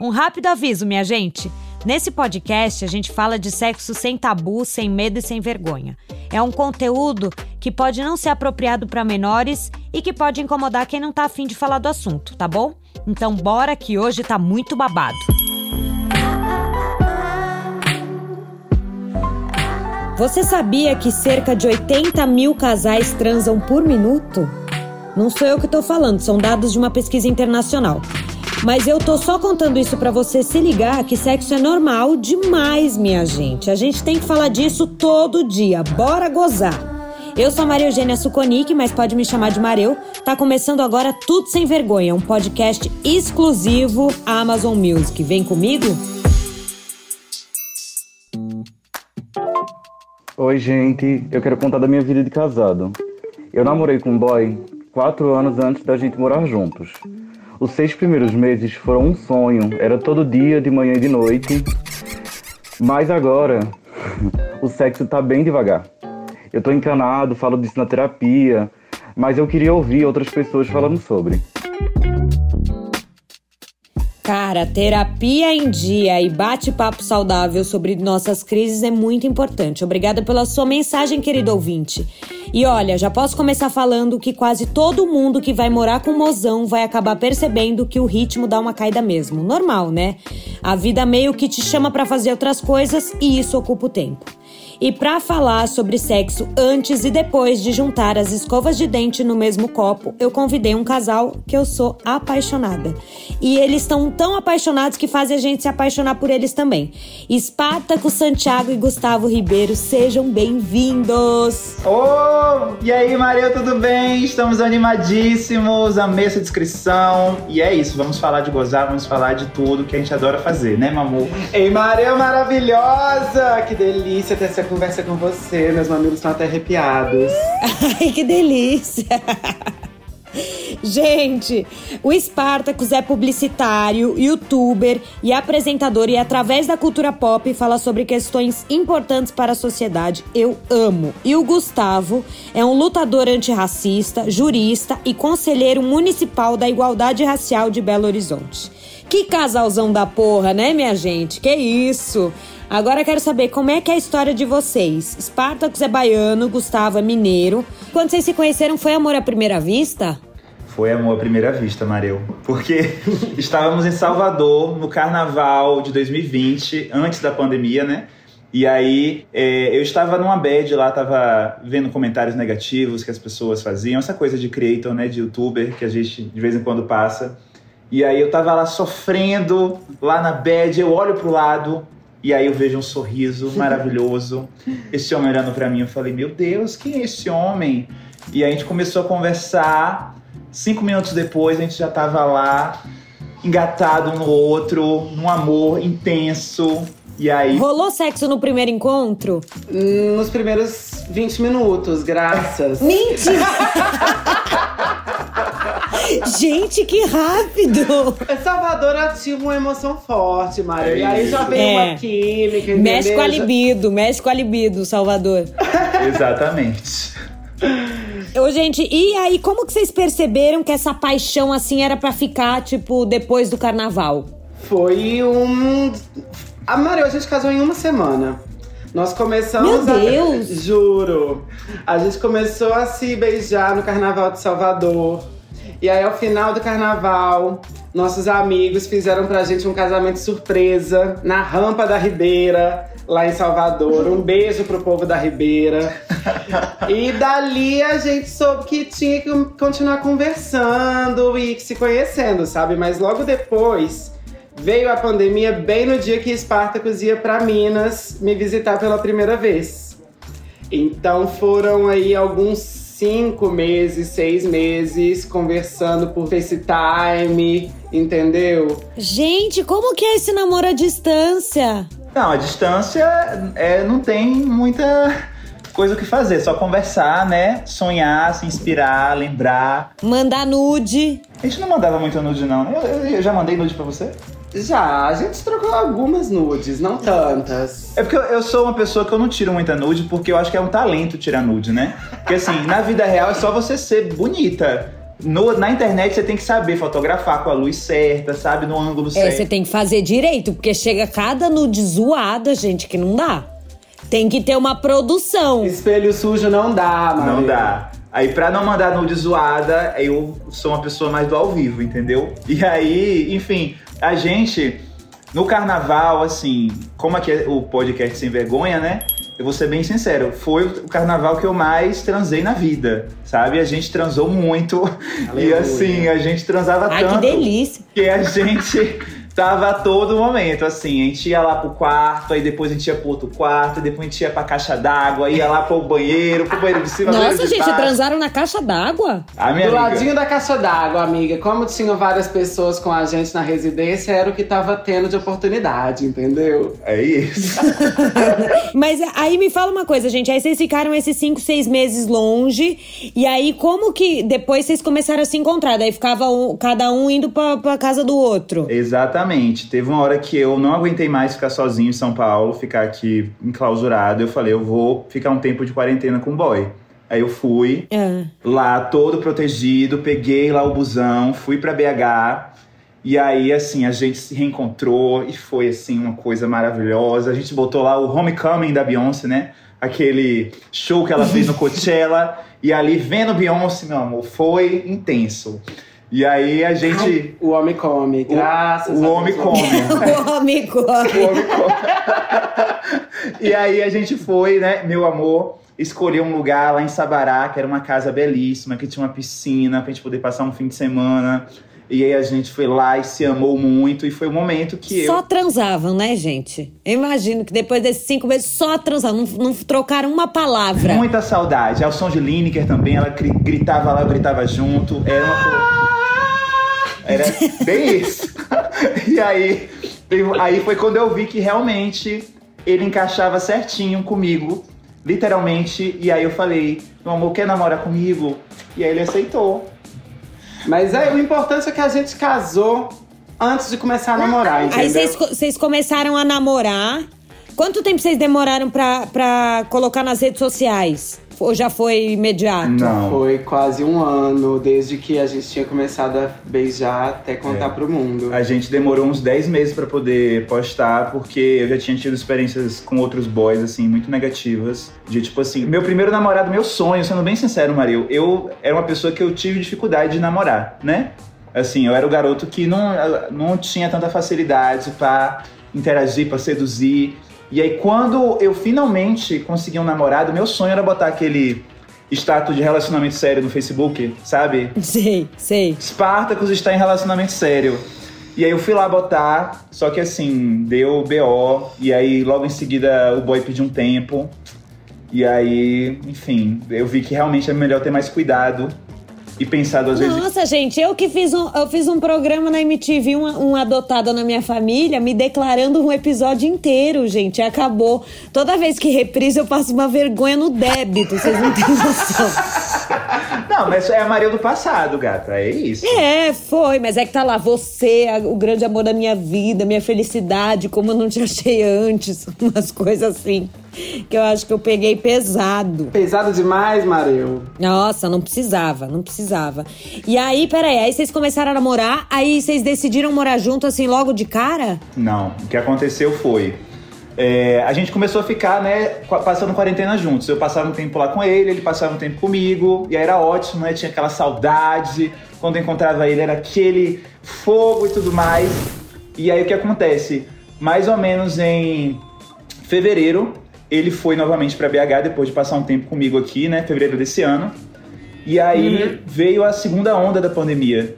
Um rápido aviso, minha gente. Nesse podcast, a gente fala de sexo sem tabu, sem medo e sem vergonha. É um conteúdo que pode não ser apropriado para menores e que pode incomodar quem não tá afim de falar do assunto, tá bom? Então bora que hoje tá muito babado. Você sabia que cerca de 80 mil casais transam por minuto? Não sou eu que tô falando, são dados de uma pesquisa internacional. Mas eu tô só contando isso para você se ligar que sexo é normal demais, minha gente. A gente tem que falar disso todo dia. Bora gozar! Eu sou Maria Eugênia Suconic, mas pode me chamar de Mareu. Tá começando agora Tudo Sem Vergonha, um podcast exclusivo Amazon Music. Vem comigo? Oi, gente. Eu quero contar da minha vida de casado. Eu namorei com um boy quatro anos antes da gente morar juntos. Os seis primeiros meses foram um sonho, era todo dia, de manhã e de noite. Mas agora, o sexo tá bem devagar. Eu tô encanado, falo disso na terapia, mas eu queria ouvir outras pessoas falando sobre. Cara, terapia em dia e bate-papo saudável sobre nossas crises é muito importante. Obrigada pela sua mensagem, querido ouvinte. E olha, já posso começar falando que quase todo mundo que vai morar com mozão vai acabar percebendo que o ritmo dá uma caída mesmo. Normal, né? A vida meio que te chama para fazer outras coisas e isso ocupa o tempo. E para falar sobre sexo antes e depois de juntar as escovas de dente no mesmo copo, eu convidei um casal que eu sou apaixonada. E eles estão tão apaixonados que fazem a gente se apaixonar por eles também. Espartaco Santiago e Gustavo Ribeiro, sejam bem-vindos! Oh, e aí, Maria, tudo bem? Estamos animadíssimos, amei essa descrição. E é isso, vamos falar de gozar, vamos falar de tudo que a gente adora fazer, né, Mamu? Ei, Maria maravilhosa! Que delícia ter essa conversa com você. Meus mamilos estão até arrepiados. Ai, que delícia! Gente, o Spartacus é publicitário, youtuber e apresentador e através da cultura pop fala sobre questões importantes para a sociedade. Eu amo. E o Gustavo é um lutador antirracista, jurista e conselheiro municipal da igualdade racial de Belo Horizonte. Que casalzão da porra, né, minha gente? Que isso? Agora quero saber como é que é a história de vocês. Spartacus é baiano, Gustavo é mineiro. Quando vocês se conheceram, foi amor à primeira vista? Foi amor à primeira vista, Mareu. Porque estávamos em Salvador no carnaval de 2020, antes da pandemia, né? E aí é, eu estava numa bad lá, estava vendo comentários negativos que as pessoas faziam, essa coisa de creator, né, de youtuber que a gente de vez em quando passa. E aí eu tava lá sofrendo, lá na bed, eu olho pro lado, e aí eu vejo um sorriso maravilhoso. Esse homem olhando para mim, eu falei, meu Deus, quem é esse homem? E aí a gente começou a conversar. Cinco minutos depois a gente já tava lá, engatado um no outro, num amor intenso. E aí. Rolou sexo no primeiro encontro? Nos primeiros 20 minutos, graças. Mentira! Gente, que rápido! Salvador ativa uma emoção forte, Mário. É e aí já vem é. uma química, entendeu? Mexe com a libido, mexe com a libido, Salvador. Exatamente. Ô, gente, e aí, como que vocês perceberam que essa paixão, assim, era para ficar, tipo, depois do carnaval? Foi um... A Maria, a gente casou em uma semana. Nós começamos Meu Deus. a. Juro. A gente começou a se beijar no Carnaval de Salvador. E aí, ao final do carnaval, nossos amigos fizeram pra gente um casamento surpresa na rampa da Ribeira, lá em Salvador. Um beijo pro povo da Ribeira. e dali a gente soube que tinha que continuar conversando e se conhecendo, sabe? Mas logo depois veio a pandemia, bem no dia que Espartacus ia para Minas me visitar pela primeira vez. Então foram aí alguns cinco meses, seis meses conversando por FaceTime, entendeu? Gente, como que é esse namoro à distância? Não, a distância é, não tem muita coisa o que fazer, só conversar, né? Sonhar, se inspirar, lembrar. Mandar nude. A gente não mandava muito nude, não. Né? Eu, eu já mandei nude pra você? Já, a gente trocou algumas nudes, não tantas. É porque eu, eu, sou uma pessoa que eu não tiro muita nude, porque eu acho que é um talento tirar nude, né? Porque assim, na vida real é só você ser bonita. no, na internet você tem que saber fotografar com a luz certa, sabe? No ângulo É, certo. você tem que fazer direito, porque chega cada nude zoada, gente, que não dá. Tem que ter uma produção. Espelho sujo não dá, mano. Não dá. Aí, pra não mandar nude zoada, eu sou uma pessoa mais do ao vivo, entendeu? E aí, enfim, a gente, no carnaval, assim, como aqui é o podcast Sem Vergonha, né? Eu vou ser bem sincero, foi o carnaval que eu mais transei na vida, sabe? A gente transou muito. E Aleluia. assim, a gente transava Ai, que tanto. delícia. que a gente tava a todo momento, assim, a gente ia lá pro quarto, aí depois a gente ia pro outro quarto, depois a gente ia pra caixa d'água, ia lá pro banheiro, pro banheiro de cima, Nossa, de gente, baixo. transaram na caixa d'água? A minha Do amiga, ladinho da caixa d'água, amiga. Como tinham várias pessoas com a gente na residência, era o que tava tendo de oportunidade, entendeu? é isso. Mas aí me fala uma coisa, gente. Aí vocês ficaram esses cinco, seis meses longe. E aí, como que depois vocês começaram a se encontrar? Daí ficava um- cada um indo pra, pra casa do outro. Exatamente. Teve uma hora que eu não aguentei mais ficar sozinho em São Paulo, ficar aqui enclausurado. Eu falei, eu vou ficar um tempo de quarentena com o boy. Aí eu fui, Ah. lá todo protegido, peguei lá o busão, fui pra BH. E aí, assim, a gente se reencontrou e foi, assim, uma coisa maravilhosa. A gente botou lá o Homecoming da Beyoncé, né? Aquele show que ela fez no Coachella. e ali, vendo Beyoncé, meu amor, foi intenso. E aí, a gente... O homem come, graças o a homem come. o amigo. O homem come. e aí a gente foi, né, meu amor, escolher um lugar lá em Sabará, que era uma casa belíssima, que tinha uma piscina pra gente poder passar um fim de semana. E aí a gente foi lá e se amou muito. E foi o momento que Só eu. transavam, né, gente? Eu imagino que depois desses cinco meses só transavam. Não, não trocaram uma palavra. Muita saudade. Ao som de Lineker também, ela gri- gritava lá, eu gritava junto. Era uma coisa. Era bem isso. e aí, aí foi quando eu vi que realmente ele encaixava certinho comigo, literalmente. E aí eu falei, meu amor, quer namorar comigo? E aí ele aceitou. Mas é, o importante é que a gente casou antes de começar a namorar, entendeu? Aí vocês começaram a namorar. Quanto tempo vocês demoraram pra, pra colocar nas redes sociais? Ou já foi imediato? Não. Foi quase um ano desde que a gente tinha começado a beijar até contar É. pro mundo. A gente demorou uns 10 meses pra poder postar, porque eu já tinha tido experiências com outros boys, assim, muito negativas. De tipo assim, meu primeiro namorado, meu sonho, sendo bem sincero, Maril, eu era uma pessoa que eu tive dificuldade de namorar, né? Assim, eu era o garoto que não, não tinha tanta facilidade pra interagir, pra seduzir. E aí, quando eu finalmente consegui um namorado, meu sonho era botar aquele status de relacionamento sério no Facebook, sabe? Sei, sei. Spartacus está em relacionamento sério. E aí eu fui lá botar, só que assim, deu BO, e aí logo em seguida o boy pediu um tempo. E aí, enfim, eu vi que realmente é melhor ter mais cuidado e pensar duas vezes. Nossa, gente, eu que fiz um, eu fiz um programa na MTV, um, um adotado na minha família, me declarando um episódio inteiro, gente. Acabou. Toda vez que reprisa, eu passo uma vergonha no débito. Vocês não têm noção. Não, mas é a Maria do passado, gata, é isso. É, foi, mas é que tá lá, você, o grande amor da minha vida, minha felicidade, como eu não te achei antes, umas coisas assim. Que eu acho que eu peguei pesado. Pesado demais, Mareu. Nossa, não precisava, não precisava. E aí, peraí, aí vocês começaram a namorar, aí vocês decidiram morar junto assim logo de cara? Não, o que aconteceu foi. é, a gente começou a ficar, né, passando quarentena juntos. Eu passava um tempo lá com ele, ele passava um tempo comigo, e aí era ótimo, né? Tinha aquela saudade. Quando eu encontrava ele, era aquele fogo e tudo mais. E aí o que acontece? Mais ou menos em fevereiro, ele foi novamente pra BH depois de passar um tempo comigo aqui, né? Fevereiro desse ano. E aí veio a segunda onda da pandemia.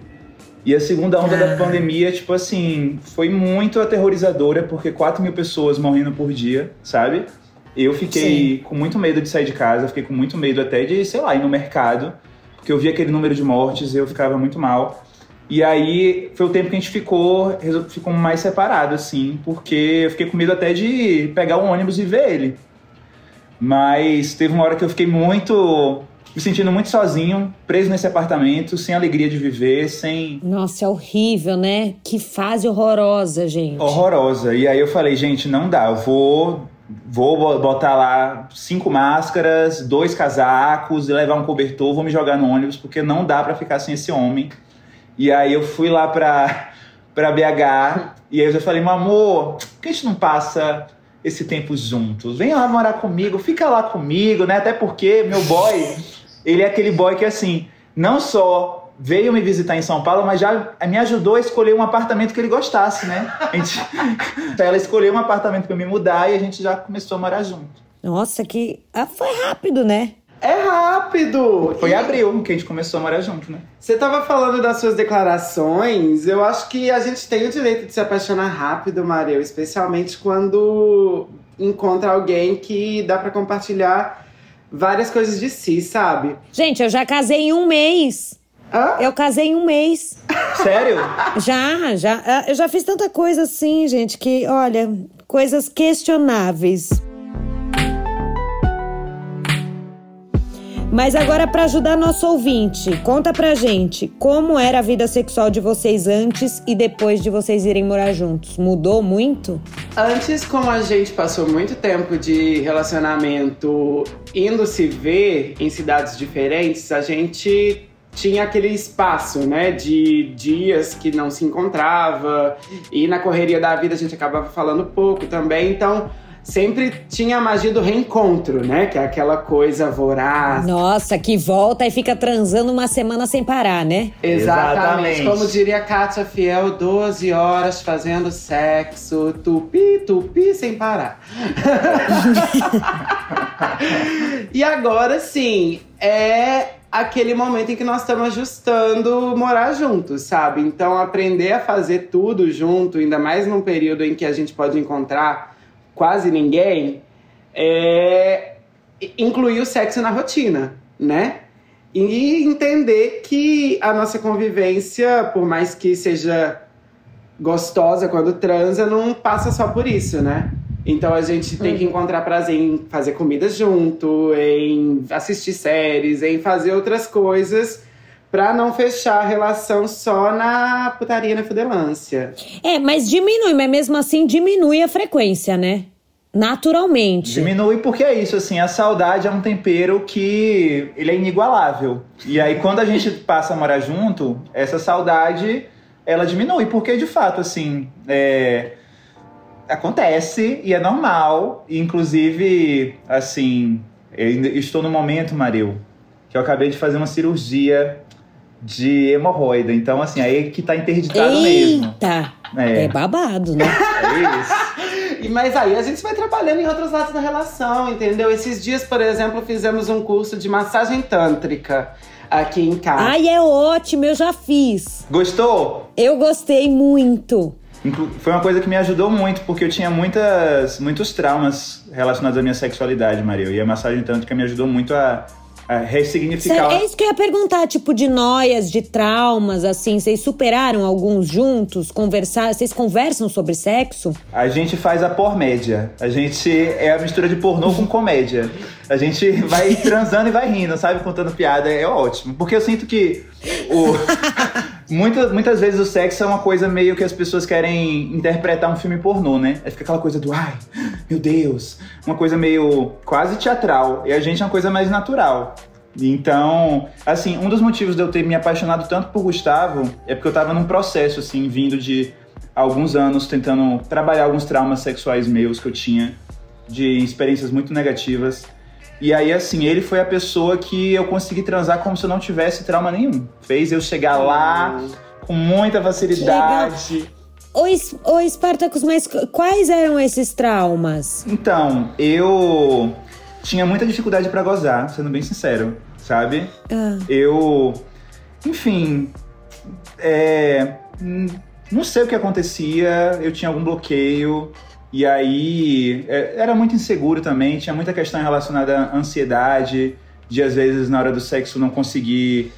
E a segunda onda da pandemia, tipo assim, foi muito aterrorizadora, porque 4 mil pessoas morrendo por dia, sabe? Eu fiquei com muito medo de sair de casa, fiquei com muito medo até de, sei lá, ir no mercado, porque eu vi aquele número de mortes e eu ficava muito mal. E aí foi o tempo que a gente ficou, ficou mais separado, assim, porque eu fiquei com medo até de pegar um ônibus e ver ele. Mas teve uma hora que eu fiquei muito. me sentindo muito sozinho, preso nesse apartamento, sem alegria de viver, sem. Nossa, é horrível, né? Que fase horrorosa, gente. horrorosa. E aí eu falei, gente, não dá, eu vou vou botar lá cinco máscaras, dois casacos e levar um cobertor, vou me jogar no ônibus, porque não dá para ficar sem esse homem. E aí eu fui lá pra, pra BH e aí eu já falei, meu amor, por que a gente não passa esse tempo juntos? Vem lá morar comigo, fica lá comigo, né? Até porque meu boy, ele é aquele boy que assim, não só veio me visitar em São Paulo, mas já me ajudou a escolher um apartamento que ele gostasse, né? A gente, ela escolheu um apartamento para me mudar e a gente já começou a morar junto. Nossa, que ah, foi rápido, né? É rápido! Foi em abril que a gente começou a morar junto, né? Você tava falando das suas declarações. Eu acho que a gente tem o direito de se apaixonar rápido, Mario, especialmente quando encontra alguém que dá para compartilhar várias coisas de si, sabe? Gente, eu já casei em um mês. Hã? Eu casei em um mês. Sério? Já, já. Ah, Eu já fiz tanta coisa assim, gente, que, olha, coisas questionáveis. Mas agora, para ajudar nosso ouvinte, conta pra gente como era a vida sexual de vocês antes e depois de vocês irem morar juntos. Mudou muito? Antes, como a gente passou muito tempo de relacionamento indo se ver em cidades diferentes, a gente tinha aquele espaço, né, de dias que não se encontrava e na correria da vida a gente acabava falando pouco também, então sempre tinha a magia do reencontro, né, que é aquela coisa voraz. Nossa, que volta e fica transando uma semana sem parar, né? Exatamente. Exatamente. Como diria Kátia Fiel, 12 horas fazendo sexo, tupi, tupi, sem parar. e agora sim, é aquele momento em que nós estamos ajustando morar juntos, sabe? Então, aprender a fazer tudo junto, ainda mais num período em que a gente pode encontrar quase ninguém, é incluir o sexo na rotina, né? E entender que a nossa convivência, por mais que seja gostosa quando transa, não passa só por isso, né? Então a gente tem que encontrar prazer em fazer comida junto, em assistir séries, em fazer outras coisas pra não fechar a relação só na putaria na fudelância. É, mas diminui, mas mesmo assim diminui a frequência, né? Naturalmente. Diminui porque é isso, assim, a saudade é um tempero que ele é inigualável. E aí quando a gente passa a morar junto, essa saudade ela diminui, porque de fato, assim, é, acontece e é normal. E, inclusive, assim, eu ainda estou no momento, Maril, que eu acabei de fazer uma cirurgia de hemorroida. Então, assim, aí que tá interditado mesmo. Eita! É. É babado, né? É isso. Mas aí a gente vai trabalhando em outros lados da relação, entendeu? Esses dias, por exemplo, fizemos um curso de massagem tântrica aqui em casa. Ai, é ótimo, eu já fiz. Gostou? Eu gostei muito. Foi uma coisa que me ajudou muito, porque eu tinha muitas, muitos traumas relacionados à minha sexualidade, Maria. E a massagem tântrica me ajudou muito a ressignificar. É isso que eu ia perguntar, tipo, de noias, de traumas, assim, vocês superaram alguns juntos? Conversar, vocês conversam sobre sexo? A gente faz a pormédia. A gente é a mistura de pornô com comédia. A gente vai transando e vai rindo, sabe? Contando piada. É ótimo. Porque eu sinto que o... muitas, muitas vezes o sexo é uma coisa meio que as pessoas querem interpretar um filme pornô, né? Aí fica aquela coisa do ai, meu Deus. Uma coisa meio quase teatral. E a gente é uma coisa mais natural. Então, assim, um dos motivos de eu ter me apaixonado tanto por Gustavo é porque eu tava num processo, assim, vindo de alguns anos tentando trabalhar alguns traumas sexuais meus que eu tinha, de experiências muito negativas. E aí, assim, ele foi a pessoa que eu consegui transar como se eu não tivesse trauma nenhum. Fez eu chegar lá com muita facilidade. Ô, Es- ô Spartacus, mas qu- quais eram esses traumas? Então, eu tinha muita dificuldade pra gozar, sendo bem sincero, sabe? Ah, Eu, enfim, é, não sei o que acontecia, eu tinha algum bloqueio, e aí é, era muito inseguro também, tinha muita questão relacionada à ansiedade, de às vezes na hora do sexo não conseguir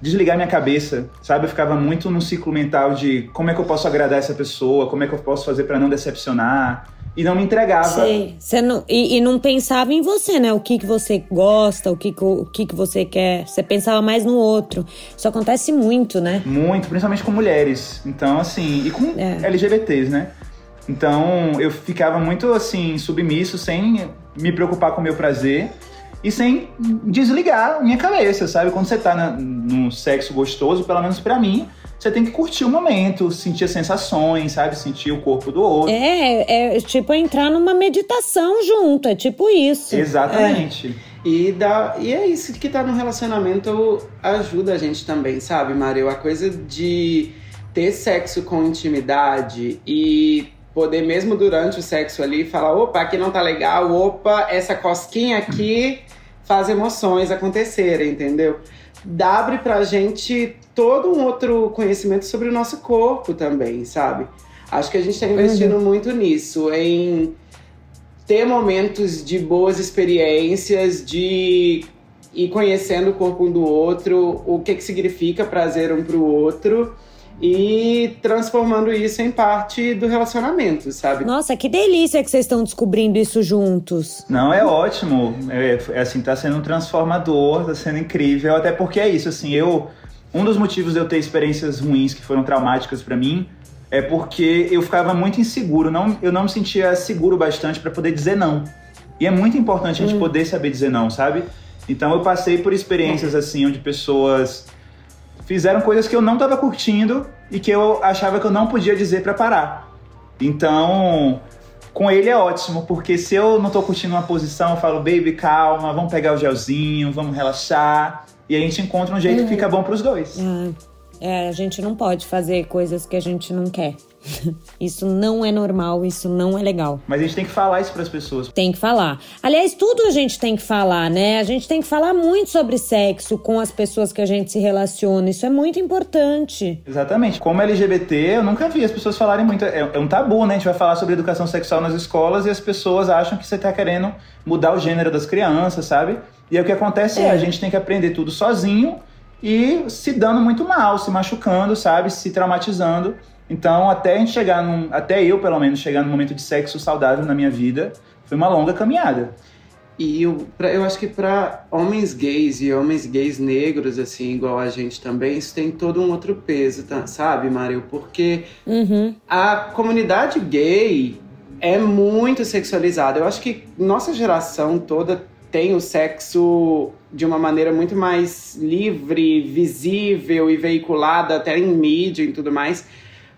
desligar minha cabeça, sabe? Eu ficava muito num ciclo mental de como é que eu posso agradar essa pessoa, como é que eu posso fazer pra não decepcionar, e não me entregava. sei. Você não, e, e não pensava em você, né? O que, que você gosta, o, que, que- o que, que você quer. Você pensava mais no outro. Isso acontece muito, né? Muito, principalmente com mulheres. Então, assim, e com É. LGBTs, né? Então eu ficava muito assim, submisso, sem me preocupar com o meu prazer e sem desligar minha cabeça, sabe? Quando você tá na, num sexo gostoso, pelo menos para mim, você tem que curtir o momento, sentir as sensações, sabe? Sentir o corpo do outro. É, é tipo entrar numa meditação junto, é tipo isso. Exatamente. É. E, dá, e é isso que tá no relacionamento ajuda a gente também, sabe, Mario? A coisa de ter sexo com intimidade e poder mesmo durante o sexo ali falar, opa, aqui não tá legal, opa, essa cosquinha aqui faz emoções acontecerem, entendeu? Dá abre pra gente todo um outro conhecimento sobre o nosso corpo também, sabe? Acho que a gente tá investindo uhum. muito nisso, em ter momentos de boas experiências, de ir conhecendo o corpo um do outro, o que, que significa prazer um pro outro e transformando isso em parte do relacionamento, sabe? Nossa, que delícia que vocês estão descobrindo isso juntos. Não, é ótimo. É, é, assim, tá sendo um transformador, tá sendo incrível, até porque é isso, assim, eu um dos motivos de eu ter experiências ruins que foram traumáticas para mim é porque eu ficava muito inseguro, não, eu não me sentia seguro bastante para poder dizer não. E é muito importante a gente hum. poder saber dizer não, sabe? Então eu passei por experiências assim onde pessoas fizeram coisas que eu não estava curtindo e que eu achava que eu não podia dizer para parar. Então, com ele é ótimo, porque se eu não tô curtindo uma posição, eu falo, baby, calma, vamos pegar o gelzinho, vamos relaxar. E a gente encontra um jeito uhum. que fica bom pros dois. Uhum. É, a gente não pode fazer coisas que a gente não quer. Isso não é normal, isso não é legal. Mas a gente tem que falar isso para as pessoas. Tem que falar. Aliás, tudo a gente tem que falar, né? A gente tem que falar muito sobre sexo com as pessoas que a gente se relaciona. Isso é muito importante. Exatamente. Como LGBT, eu nunca vi as pessoas falarem muito. É, é um tabu, né? A gente vai falar sobre educação sexual nas escolas e as pessoas acham que você tá querendo mudar o gênero das crianças, sabe? E aí o que acontece é, é a gente tem que aprender tudo sozinho e se dando muito mal, se machucando, sabe? Se traumatizando. Então, até a gente chegar num, até eu, pelo menos, chegar num momento de sexo saudável na minha vida, foi uma longa caminhada. E eu, pra, eu acho que para homens gays e homens gays negros, assim, igual a gente também, isso tem todo um outro peso, tá, sabe, Mário? Porque uhum. a comunidade gay é muito sexualizada. Eu acho que nossa geração toda tem o sexo de uma maneira muito mais livre, visível e veiculada até em mídia e tudo mais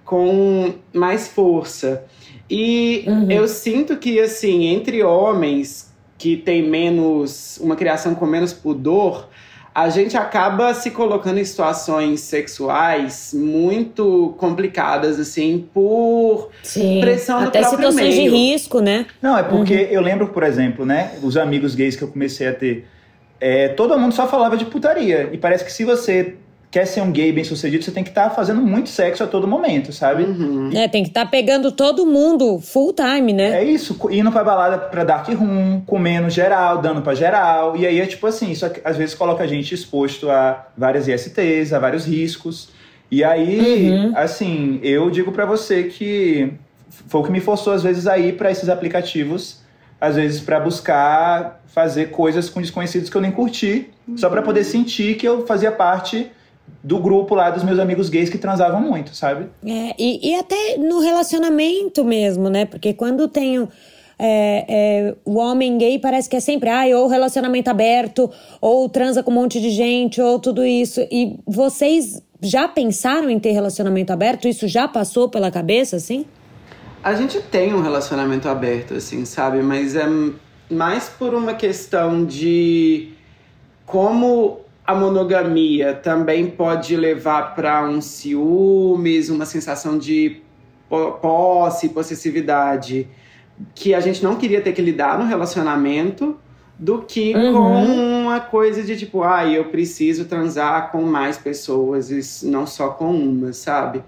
com mais força. E uhum. eu sinto que, assim, entre homens que têm menos. uma criação com menos pudor, a gente acaba se colocando em situações sexuais muito complicadas, assim, por Sim, pressão do até próprio situações meio. de risco, né? Não, é porque uhum. eu lembro, por exemplo, né, os amigos gays que eu comecei a ter, é, todo mundo só falava de putaria. E parece que se você quer ser um gay bem sucedido, você tem que estar tá fazendo muito sexo a todo momento, sabe? Uhum. É, tem que estar tá pegando todo mundo full time, né? É isso, indo pra balada pra dark room, comendo geral, dando pra geral. E aí é tipo assim, isso às vezes coloca a gente exposto a várias ISTs, a vários riscos. E aí, uhum. assim, eu digo para você que foi o que me forçou às vezes a ir para esses aplicativos, às vezes para buscar fazer coisas com desconhecidos que eu nem curti, uhum. só para poder sentir que eu fazia parte do grupo lá dos meus amigos gays que transavam muito, sabe? É, e, e até no relacionamento mesmo, né? Porque quando tenho. É, é, o homem gay parece que é sempre ah, ou relacionamento aberto, ou transa com um monte de gente, ou tudo isso. E vocês já pensaram em ter relacionamento aberto? Isso já passou pela cabeça, assim? A gente tem um relacionamento aberto, assim, sabe? Mas é mais por uma questão de como a monogamia também pode levar para um ciúmes, uma sensação de posse, possessividade, que a gente não queria ter que lidar no relacionamento, do que uhum. com uma coisa de tipo, ah, eu preciso transar com mais pessoas, e não só com uma, sabe?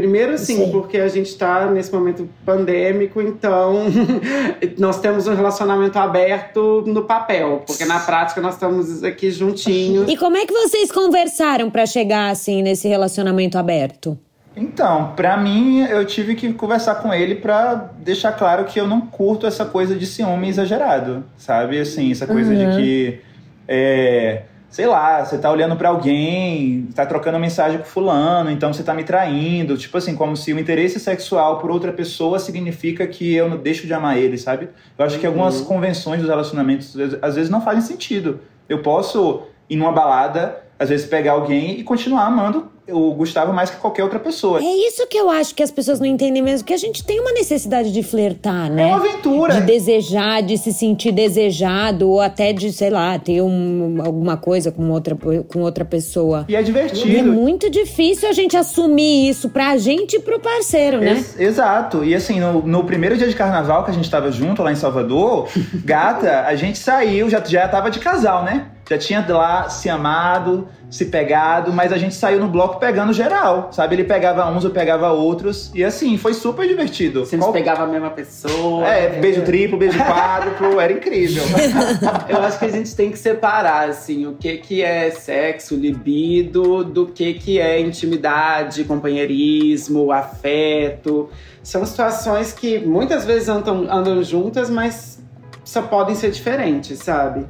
Primeiro, sim, sim, porque a gente está nesse momento pandêmico, então nós temos um relacionamento aberto no papel, porque na prática nós estamos aqui juntinhos. E como é que vocês conversaram para chegar assim nesse relacionamento aberto? Então, para mim, eu tive que conversar com ele para deixar claro que eu não curto essa coisa de ciúme exagerado, sabe? Assim, essa coisa uhum. de que é, sei lá, você tá olhando para alguém, tá trocando mensagem com fulano, então você tá me traindo, tipo assim, como se o interesse sexual por outra pessoa significa que eu não deixo de amar ele, sabe? Eu acho que algumas uhum. convenções dos relacionamentos às vezes não fazem sentido. Eu posso ir numa balada, às vezes pegar alguém e continuar amando o Gustavo mais que qualquer outra pessoa. É isso que eu acho que as pessoas não entendem mesmo, que a gente tem uma necessidade de flertar, né? É uma aventura. De desejar, de se sentir desejado, ou até de, sei lá, ter um, alguma coisa com outra, com outra pessoa. E é divertido. É muito difícil a gente assumir isso pra gente e pro parceiro, né? Ex exato. E assim, no, no, primeiro dia de carnaval que a gente tava junto lá em Salvador, gata, a gente saiu, já, já tava de casal, né? Já tinha lá se amado, se pegado, mas a gente saiu no bloco pegando geral, sabe? Ele pegava uns, eu pegava outros, e assim, foi super divertido. Você Qual... pegava a mesma pessoa. É, beijo triplo, beijo quádruplo, era incrível. eu acho que a gente tem que separar, assim, o que que é sexo, libido, do que que é intimidade, companheirismo, afeto. São situações que muitas vezes andam, andam juntas, mas só podem ser diferentes, sabe?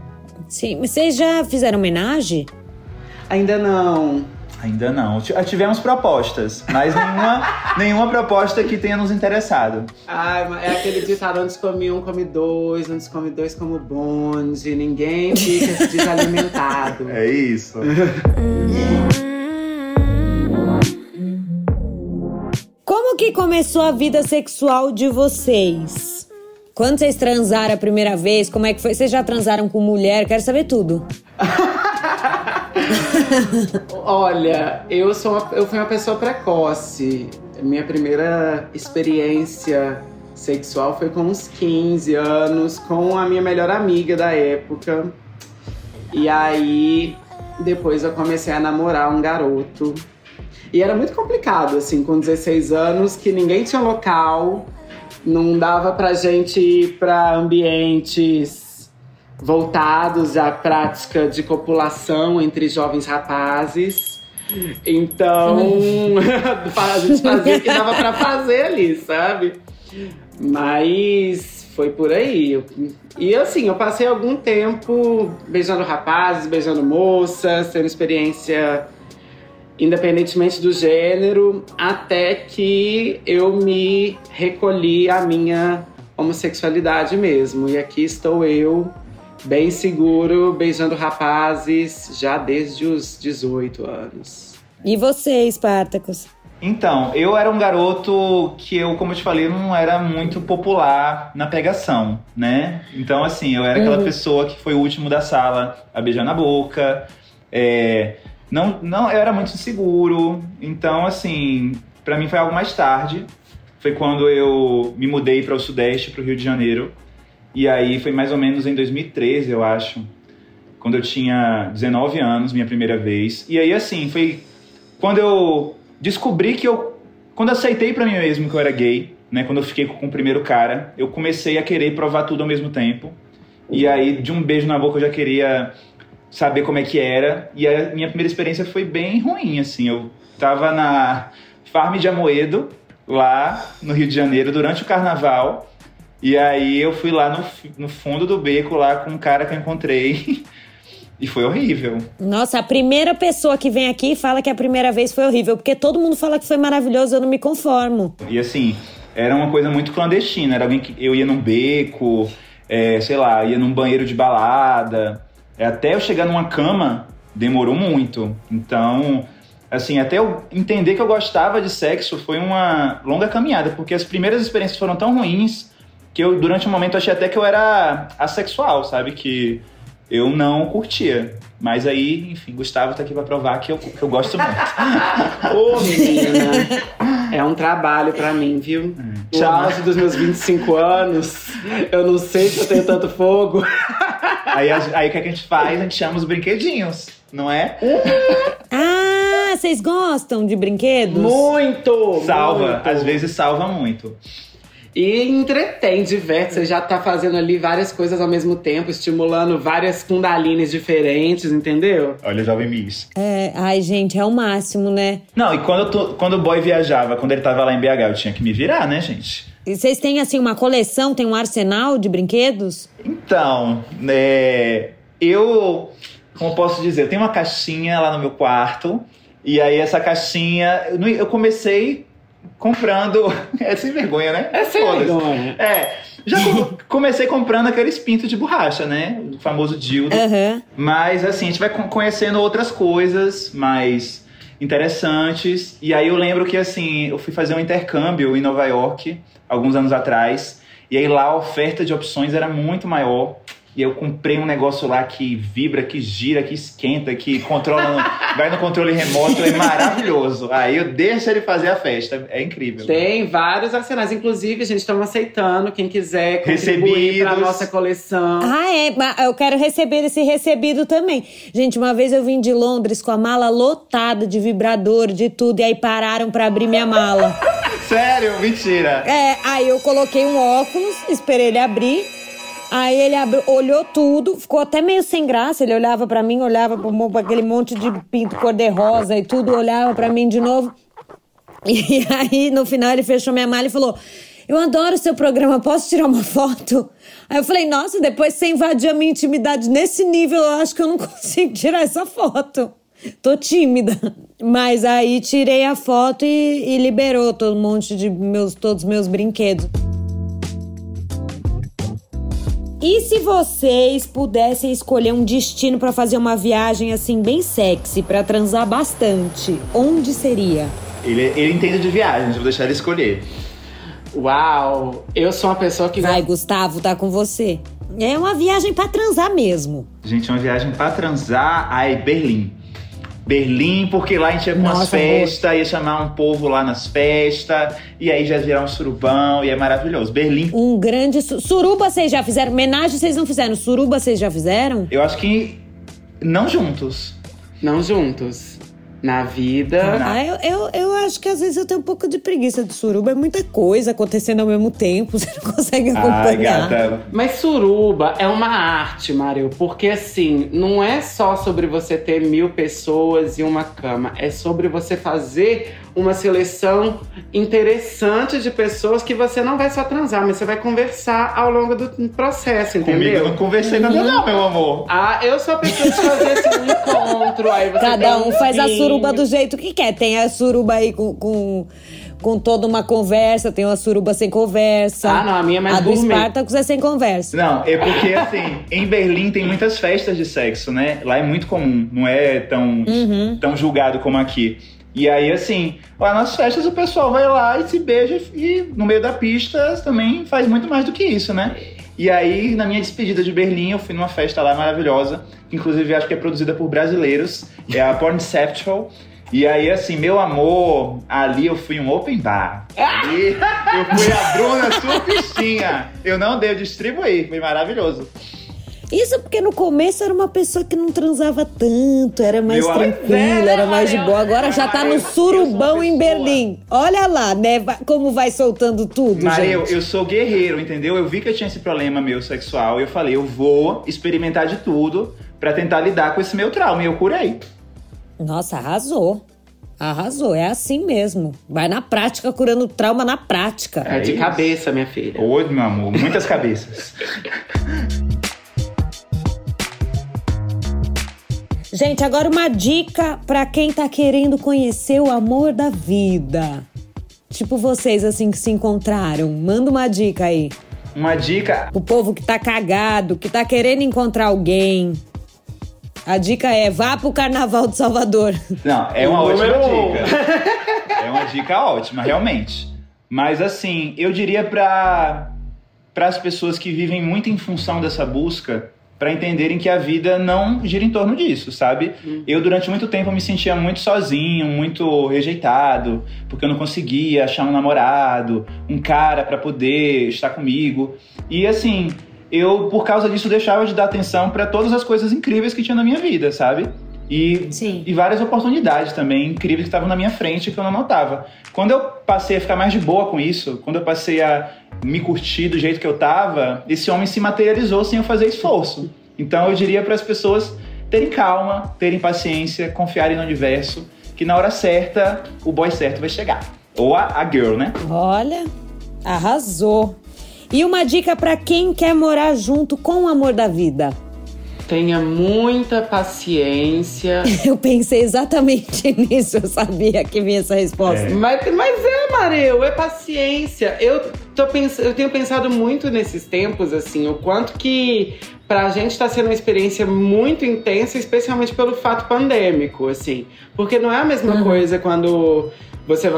Sim, vocês já fizeram homenagem? Ainda não. Ainda não. Ah, tivemos propostas, mas nenhuma, nenhuma proposta que tenha nos interessado. Ah, é aquele ditado: antes come um, come dois, antes come dois, como bonde. Ninguém fica desalimentado. É isso. Como que começou a vida sexual de vocês? Quando vocês transaram a primeira vez? Como é que foi? Vocês já transaram com mulher? Quero saber tudo. Olha, eu sou uma, eu fui uma pessoa precoce. Minha primeira experiência sexual foi com uns 15 anos, com a minha melhor amiga da época. E aí, depois eu comecei a namorar um garoto. E era muito complicado, assim, com 16 anos, que ninguém tinha local, não dava pra gente ir pra ambientes voltados à prática de copulação entre jovens rapazes. Então, a gente fazia o que dava para fazer ali, sabe? Mas foi por aí. E assim, eu passei algum tempo beijando rapazes, beijando moças, tendo experiência independentemente do gênero, até que eu me recolhi à minha homossexualidade mesmo. E aqui estou eu bem seguro, beijando rapazes já desde os 18 anos. E você, Spartacus? Então, eu era um garoto que eu, como eu te falei, não era muito popular na pegação, né? Então, assim, eu era aquela uhum. pessoa que foi o último da sala a beijar na boca. É, não, não, eu era muito inseguro. Então, assim, para mim foi algo mais tarde. Foi quando eu me mudei para o Sudeste, para o Rio de Janeiro. E aí foi mais ou menos em 2013, eu acho, quando eu tinha 19 anos, minha primeira vez. E aí assim, foi quando eu descobri que eu quando aceitei para mim mesmo que eu era gay, né, quando eu fiquei com o primeiro cara, eu comecei a querer provar tudo ao mesmo tempo. E aí de um beijo na boca eu já queria saber como é que era. E a minha primeira experiência foi bem ruim, assim. Eu tava na Farm de Amoedo, lá no Rio de Janeiro, durante o carnaval. E aí eu fui lá no, no fundo do beco lá com um cara que eu encontrei. E foi horrível. Nossa, a primeira pessoa que vem aqui fala que a primeira vez foi horrível, porque todo mundo fala que foi maravilhoso, eu não me conformo. E assim, era uma coisa muito clandestina. Era alguém que eu ia num beco, é, sei lá, ia num banheiro de balada. É, até eu chegar numa cama, demorou muito. Então, assim, até eu entender que eu gostava de sexo foi uma longa caminhada, porque as primeiras experiências foram tão ruins que eu, durante um momento, achei até que eu era assexual, sabe? Que eu não curtia. Mas aí, enfim, Gustavo tá aqui pra provar que eu, que eu gosto muito. Ô, oh, menina! É um trabalho pra mim, viu? É. Auge dos meus 25 anos, eu não sei se eu tenho tanto fogo. Aí, aí o que a gente faz? A gente chama os brinquedinhos, não é? ah, vocês gostam de brinquedos? Muito! Salva, muito. às vezes salva muito. E entretém, diverte. Você já tá fazendo ali várias coisas ao mesmo tempo, estimulando várias kundalines diferentes, entendeu? Olha, jovem Miss. É, ai, gente, é o máximo, né? Não, e quando, tô, quando o boy viajava, quando ele tava lá em BH, eu tinha que me virar, né, gente? E vocês têm, assim, uma coleção, tem um arsenal de brinquedos? Então, é, eu como posso dizer, eu tenho uma caixinha lá no meu quarto. E aí essa caixinha, eu, comecei comprando. É sem vergonha, né? É sem vergonha. É. Já comecei comprando aqueles pintos de borracha, né? O famoso dildo. Uhum. Mas assim, a gente vai conhecendo outras coisas mais interessantes. E aí eu lembro que assim, eu fui fazer um intercâmbio em Nova York alguns anos atrás. E aí lá a oferta de opções era muito maior. E eu comprei um negócio lá que vibra, que gira, que esquenta, que controla, vai no controle remoto, é maravilhoso. Aí eu deixo ele fazer a festa, é incrível. Tem vários arsenais, inclusive a gente está aceitando quem quiser contribuir para nossa coleção. Ah, é, eu quero receber esse recebido também. Gente, uma vez eu vim de Londres com a mala lotada de vibrador, de tudo, e aí pararam para abrir minha mala. Sério? Mentira. É, aí eu coloquei um óculos, esperei ele abrir. Aí ele abriu, olhou tudo, ficou até meio sem graça. Ele olhava para mim, olhava para aquele monte de pinto cor-de-rosa e tudo, olhava para mim de novo. E aí, no final, ele fechou minha mala e falou: Eu adoro seu programa, posso tirar uma foto? Aí eu falei: Nossa, depois você invadiu a minha intimidade nesse nível, eu acho que eu não consigo tirar essa foto. Tô tímida. Mas aí tirei a foto e, e liberou todo um monte de meus, todos os meus brinquedos. E se vocês pudessem escolher um destino para fazer uma viagem assim bem sexy, para transar bastante, onde seria? Ele, ele entende de viagens, vou deixar ele escolher. Uau, eu sou uma pessoa que Vai, Gustavo, tá com você. É uma viagem para transar mesmo. Gente, uma viagem para transar, ai, Berlim. Berlim, porque lá a gente ia com Nossa, as festas, ia chamar um povo lá nas festas, e aí já virar um surubão, e é maravilhoso. Berlim. Um grande. Su suruba vocês já fizeram? Homenagem vocês não fizeram? Suruba vocês já fizeram? Eu acho que não juntos. Não juntos na vida. Ah, eu, eu, eu acho que às vezes eu tenho um pouco de preguiça de suruba. É muita coisa acontecendo ao mesmo tempo, você não consegue acompanhar. Ai, Mas suruba é uma arte, Mário, porque assim, não é só sobre você ter mil pessoas e uma cama, é sobre você fazer uma seleção interessante de pessoas que você não vai só transar, mas você vai conversar ao longo do processo, entendeu? Comigo eu não conversei nada uhum. não, meu amor. Ah, eu sou a pessoa de fazer esse encontro, aí você Cada um, um faz a suruba do jeito que quer. Tem a suruba aí com... com com toda uma conversa, tem uma suruba sem conversa. Ah, não, a minha é mais A do Spartacus é sem conversa. Não, é porque, assim, em Berlim tem muitas festas de sexo, né? Lá é muito comum, não é tão, uhum. tão julgado como aqui. E aí, assim, lá nas festas o pessoal vai lá e se beija e no meio da pista também faz muito mais do que isso, né? E aí, na minha despedida de Berlim, eu fui numa festa lá maravilhosa, que inclusive acho que é produzida por brasileiros, é a Pornceptual. E aí, assim, meu amor, ali eu fui um open bar. Ali eu fui a Bruna Surfistinha. Eu não dei, eu distribuí, foi maravilhoso. Isso porque no começo era uma pessoa que não transava tanto, era mais Meu tranquila, era mais de boa. Agora já tá no surubão em Berlim. Olha lá, né? Como vai soltando tudo, Mas gente. Eu, eu sou guerreiro, entendeu? Eu vi que eu tinha esse problema meu sexual e eu falei, eu vou experimentar de tudo para tentar lidar com esse meu trauma. E eu curei. Nossa, arrasou. Arrasou, é assim mesmo. Vai na prática, curando trauma na prática. É, de cabeça, minha filha. Oi, meu amor, muitas cabeças. Gente, agora uma dica para quem tá querendo conhecer o amor da vida. Tipo vocês assim que se encontraram. Manda uma dica aí. Uma dica. O povo que tá cagado, que tá querendo encontrar alguém. A dica é vá pro Carnaval de Salvador. Não, é uma ótima dica. É uma dica ótima, realmente. Mas assim, eu diria para para as pessoas que vivem muito em função dessa busca, para entenderem que a vida não gira em torno disso, sabe? Uhum. Eu, durante muito tempo, me sentia muito sozinho, muito rejeitado, porque eu não conseguia achar um namorado, um cara para poder estar comigo. E assim, eu, por causa disso, deixava de dar atenção para todas as coisas incríveis que tinha na minha vida, sabe? E, Sim. e várias oportunidades também incríveis que estavam na minha frente que eu não notava. Quando eu passei a ficar mais de boa com isso, quando eu passei a me curtir do jeito que eu tava, esse homem se materializou sem eu fazer esforço. Então eu diria para as pessoas terem calma, terem paciência, confiarem no universo, que na hora certa o boy certo vai chegar. Ou a, a girl, né? Olha, arrasou. E uma dica para quem quer morar junto com o amor da vida. Tenha muita paciência. Eu pensei exatamente nisso, eu sabia que vinha essa resposta. É. Mas, mas é, Mareu, é paciência. Eu, tô pens eu tenho pensado muito nesses tempos, assim, o quanto que pra gente tá sendo uma experiência muito intensa, especialmente pelo fato pandêmico, assim. Porque não é a mesma uhum. coisa quando você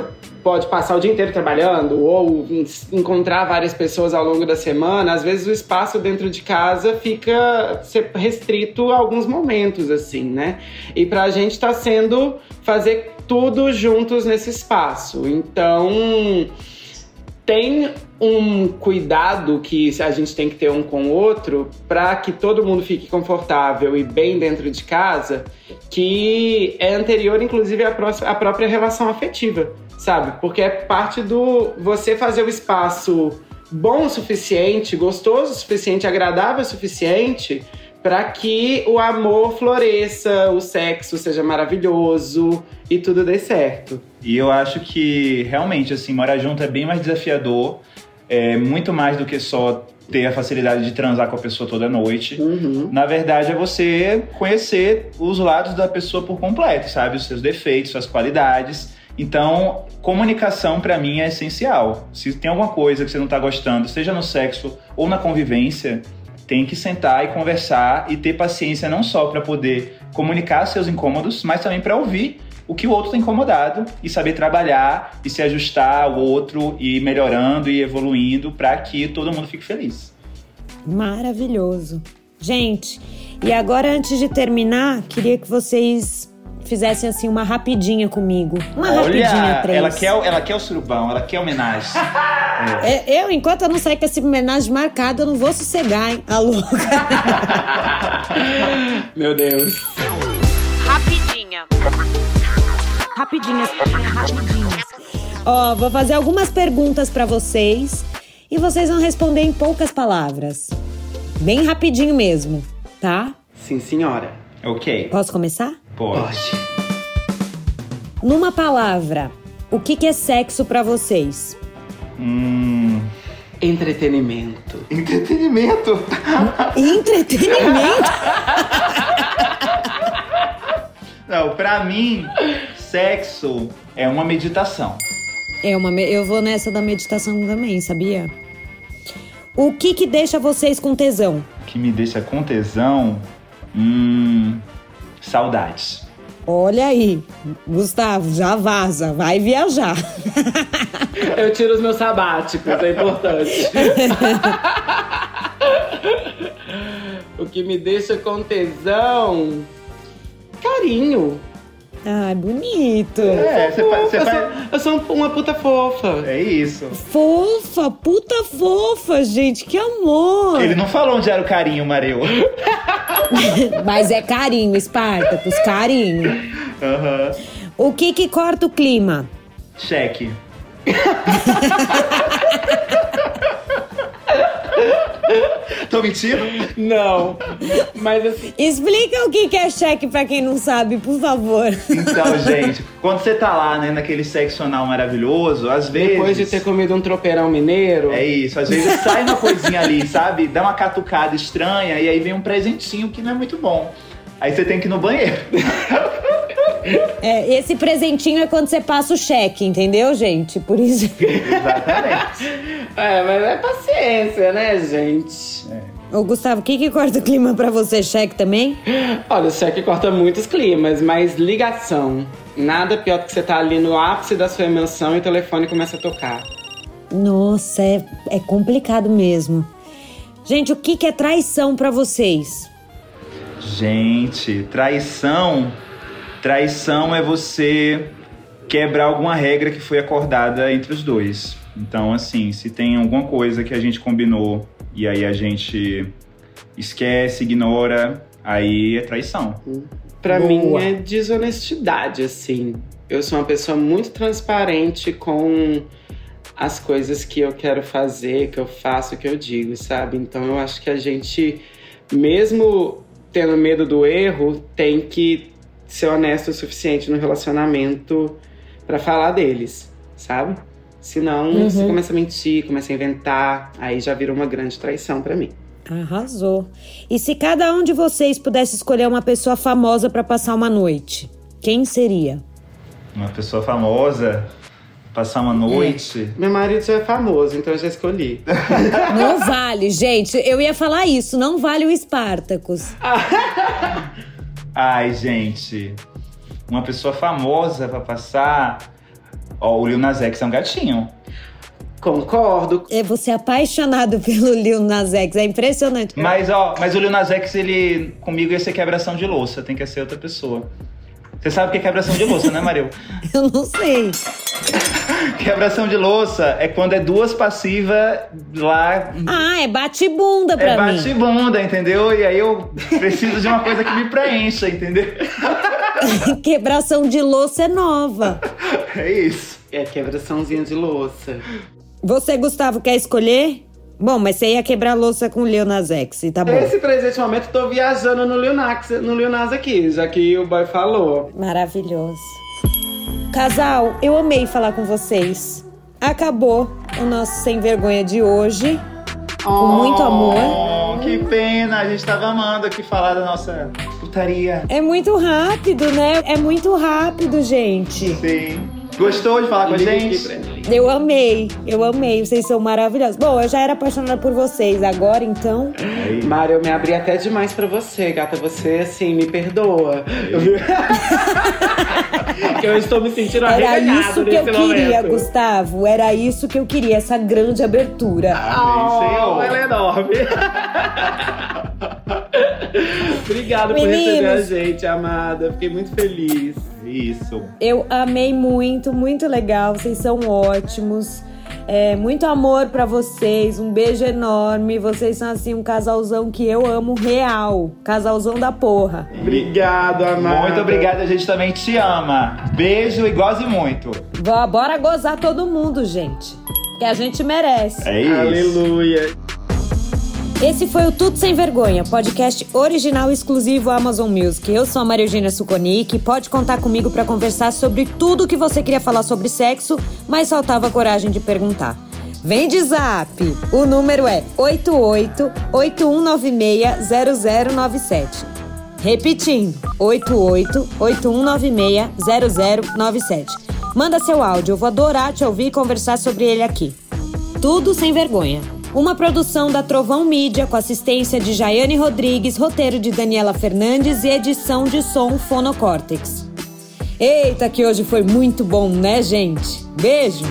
pode passar o dia inteiro trabalhando ou encontrar várias pessoas ao longo da semana, às vezes o espaço dentro de casa fica restrito a alguns momentos, assim, né? E pra gente tá sendo fazer tudo juntos nesse espaço. Então, tem um cuidado que a gente tem que ter um com o outro para que todo mundo fique confortável e bem dentro de casa, que é anterior, inclusive, à, própria relação afetiva, sabe? Porque é parte do você fazer o espaço bom o suficiente, gostoso o suficiente, agradável o suficiente para que o amor floresça, o sexo seja maravilhoso e tudo dê certo. E eu acho que realmente assim, morar junto é bem mais desafiador, é muito mais do que só ter a facilidade de transar com a pessoa toda noite. Uhum. Na verdade, é você conhecer os lados da pessoa por completo, sabe? Os seus defeitos, suas qualidades. Então, comunicação para mim é essencial. Se tem alguma coisa que você não tá gostando, seja no sexo ou na convivência, tem que sentar e conversar e ter paciência não só para poder comunicar seus incômodos, mas também para ouvir o que o outro está incomodado e saber trabalhar e se ajustar ao outro e ir melhorando e evoluindo para que todo mundo fique feliz. Maravilhoso. Gente, e agora antes de terminar, queria que vocês fizessem assim uma rapidinha comigo. Uma Olha, rapidinha, três. Ela quer, ela quer o surubão, ela quer homenagem. é. Eu, enquanto eu não sair com esse homenagem marcado, eu não vou sossegar, hein? A louca. Meu Deus. Rapidinha. Rapidinhas, rapidinhas. Ó, vou fazer algumas perguntas para vocês e vocês vão responder em poucas palavras. Bem rapidinho mesmo, tá? Sim, senhora. Ok. Posso começar? Pode. Numa palavra, o que, que é sexo para vocês? Hum. Entretenimento. Entretenimento? Entretenimento? Não, pra mim, sexo é uma meditação. É uma, eu vou nessa da meditação também, sabia? O que que deixa vocês com tesão? O que me deixa com tesão? Hum, saudades. Olha aí, Gustavo, já vaza, vai viajar. Eu tiro os meus sabáticos, é importante. o que me deixa com tesão, carinho. Ai, bonito. É, você faz, eu, sou, eu sou uma puta fofa. É isso. Fofa, puta fofa, gente, que amor. Ele não falou onde era o carinho, Mareu. Mas é carinho, Espartacus, carinho. Uhum. O que que corta o clima? Cheque. Tô mentindo? Não. Mas assim. Explica o que é cheque pra quem não sabe, por favor. Então, gente, quando você tá lá, né, naquele seccional maravilhoso, às vezes. Depois de ter comido um tropeirão mineiro. É isso, às vezes sai uma coisinha ali, sabe? Dá uma catucada estranha e aí vem um presentinho que não é muito bom. Aí você tem que ir no banheiro. É, esse presentinho é quando você passa o cheque, entendeu, gente? Por isso. Exatamente. É, mas é paciência, né, gente? É. Ô, Gustavo, o que, que corta o clima pra você? Cheque também? Olha, o cheque corta muitos climas, mas ligação. Nada pior do que você tá ali no ápice da sua emoção e o telefone começa a tocar. Nossa, é, é complicado mesmo. Gente, o que, que é traição para vocês? Gente, traição Traição é você quebrar alguma regra que foi acordada entre os dois. Então, assim, se tem alguma coisa que a gente combinou e aí a gente esquece, ignora, aí é traição. Para mim é desonestidade, assim. Eu sou uma pessoa muito transparente com as coisas que eu quero fazer, que eu faço, que eu digo, sabe? Então eu acho que a gente, mesmo tendo medo do erro, tem que ser honesto o suficiente no relacionamento para falar deles, sabe? Senão uhum. você começa a mentir, começa a inventar, aí já vira uma grande traição para mim. Arrasou. E se cada um de vocês pudesse escolher uma pessoa famosa para passar uma noite, quem seria? Uma pessoa famosa passar uma noite. Meu marido já é famoso, então eu já escolhi. Não vale, gente. Eu ia falar isso. Não vale o Spartacus. Ai, gente. Uma pessoa famosa pra passar. Ó, o Lil Nas X é um gatinho. Concordo. É você é apaixonado pelo Lil Nas X. É impressionante. Mas, ó, mas o Lil Nas X, ele comigo ia ser quebração de louça. Tem que ser outra pessoa. Você sabe o que é quebração de louça, né, Maril? Eu não sei. Quebração de louça é quando é duas passivas lá. Ah, é bate-bunda pra é mim. bate-bunda, entendeu? E aí eu preciso de uma coisa que me preencha, entendeu? Quebração de louça é nova. É isso. É quebraçãozinha de louça. Você, Gustavo, quer escolher? Bom, mas você ia quebrar a louça com o Lil Nas X, tá bom. Nesse presente momento, tô viajando no Lil Nas, no Lil Nas aqui, já que o boy falou. Maravilhoso. Casal, eu amei falar com vocês. Acabou o nosso Sem Vergonha de hoje. Com muito amor. Oh, que pena, a gente tava amando aqui falar da nossa putaria. É muito rápido, né? É muito rápido, gente. Sim. Gostou de falar com a gente? Eu amei, eu amei. Vocês são maravilhosos. Bom, eu já era apaixonada por vocês. Agora, então. Mário, eu me abri até demais pra você, gata. Você, assim, me perdoa. que eu estou me sentindo Era isso que eu queria, momento. Gustavo. Era isso que eu queria, essa grande abertura. Senhor. Oh, ela é enorme. Obrigado por receber a Meninos. gente, amada. Fiquei muito feliz. Isso. Eu amei muito, muito legal. Vocês são ótimos. É, muito amor pra vocês, um beijo enorme. Vocês são assim um casalzão que eu amo real, casalzão da porra. Obrigado, amada. Muito obrigado, a gente também te ama. Beijo e goze muito. Bora gozar todo mundo, gente, que a gente merece. É isso. Aleluia. Esse foi o Tudo Sem Vergonha, podcast original exclusivo Amazon Music. Eu sou a Maria Eugênia Suconic e pode contar comigo para conversar sobre tudo que você queria falar sobre sexo, mas faltava coragem de perguntar. Vem de zap! O número é 88-8196-0097. Repetindo, 88-8196-0097. Manda seu áudio, eu vou adorar te ouvir e conversar sobre ele aqui. Tudo Sem Vergonha. Uma produção da Trovão Mídia com assistência de Jaiane Rodrigues, roteiro de Daniela Fernandes e edição de som Fonocórtex. Eita, que hoje foi muito bom, né, gente? Beijo!